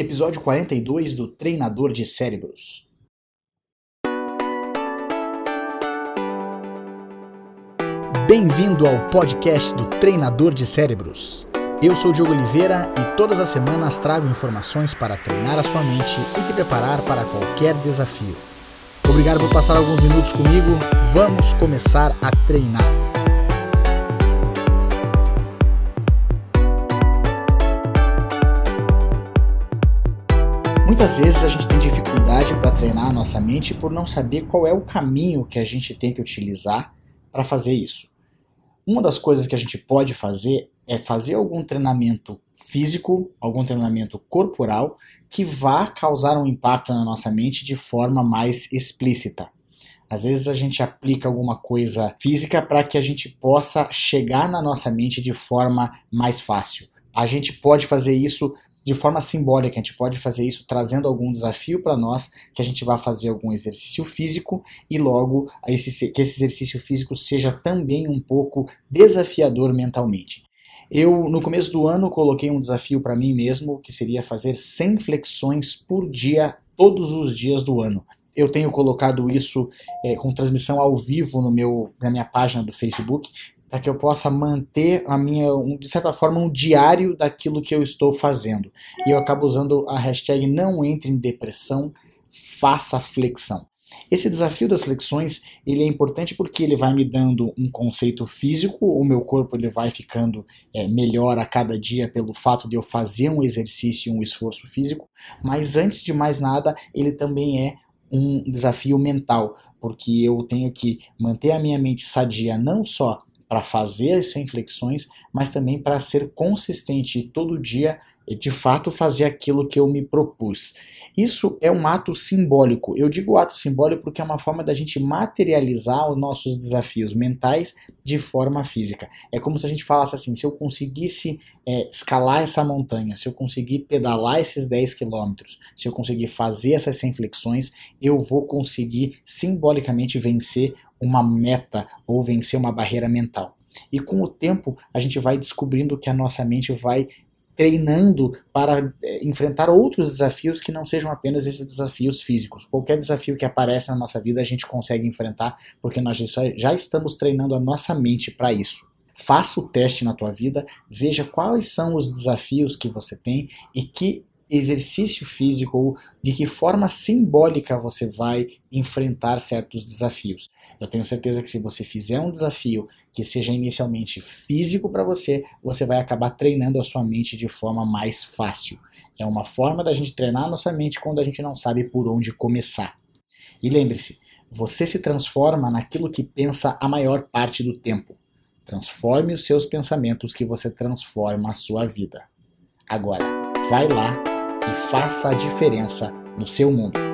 Episódio 42 do Treinador de Cérebros. Bem-vindo ao podcast do Treinador de Cérebros. Eu sou Diogo Oliveira e todas as semanas trago informações para treinar a sua mente e te preparar para qualquer desafio. Obrigado por passar alguns minutos comigo. Vamos começar a treinar. Muitas vezes a gente tem dificuldade para treinar a nossa mente por não saber qual é o caminho que a gente tem que utilizar para fazer isso. Uma das coisas que a gente pode fazer é fazer algum treinamento físico, algum treinamento corporal que vá causar um impacto na nossa mente de forma mais explícita. Às vezes a gente aplica alguma coisa física para que a gente possa chegar na nossa mente de forma mais fácil. A gente pode fazer isso de forma simbólica. A gente pode fazer isso trazendo algum desafio para nós, que a gente vá fazer algum exercício físico e logo esse, que esse exercício físico seja também um pouco desafiador mentalmente. Eu, no começo do ano, coloquei um desafio para mim mesmo, que seria fazer 100 flexões por dia, todos os dias do ano. Eu tenho colocado isso é, com transmissão ao vivo no meu, na minha página do Facebook, para que eu possa manter a minha, de certa forma, um diário daquilo que eu estou fazendo. E eu acabo usando a hashtag não entre em depressão, faça flexão. Esse desafio das flexões ele é importante porque ele vai me dando um conceito físico, o meu corpo ele vai ficando é, melhor a cada dia pelo fato de eu fazer um exercício, um esforço físico, mas antes de mais nada ele também é um desafio mental, porque eu tenho que manter a minha mente sadia não só para fazer as 100 flexões, mas também para ser consistente todo dia e de fato fazer aquilo que eu me propus. Isso é um ato simbólico. Eu digo ato simbólico porque é uma forma da gente materializar os nossos desafios mentais de forma física. É como se a gente falasse assim: se eu conseguisse é, escalar essa montanha, se eu conseguir pedalar esses 10 quilômetros, se eu conseguir fazer essas 100 flexões, eu vou conseguir simbolicamente vencer uma meta ou vencer uma barreira mental. E com o tempo, a gente vai descobrindo que a nossa mente vai treinando para é, enfrentar outros desafios que não sejam apenas esses desafios físicos. Qualquer desafio que aparece na nossa vida a gente consegue enfrentar porque nós já estamos treinando a nossa mente para isso. Faça o teste na tua vida, veja quais são os desafios que você tem e que exercício físico ou de que forma simbólica você vai enfrentar certos desafios. Eu tenho certeza que se você fizer um desafio que seja inicialmente físico para você, você vai acabar treinando a sua mente de forma mais fácil. É uma forma da gente treinar a nossa mente quando a gente não sabe por onde começar. E lembre-se, você se transforma naquilo que pensa a maior parte do tempo. Transforme os seus pensamentos que você transforma a sua vida. Agora, vai lá e faça a diferença no seu mundo.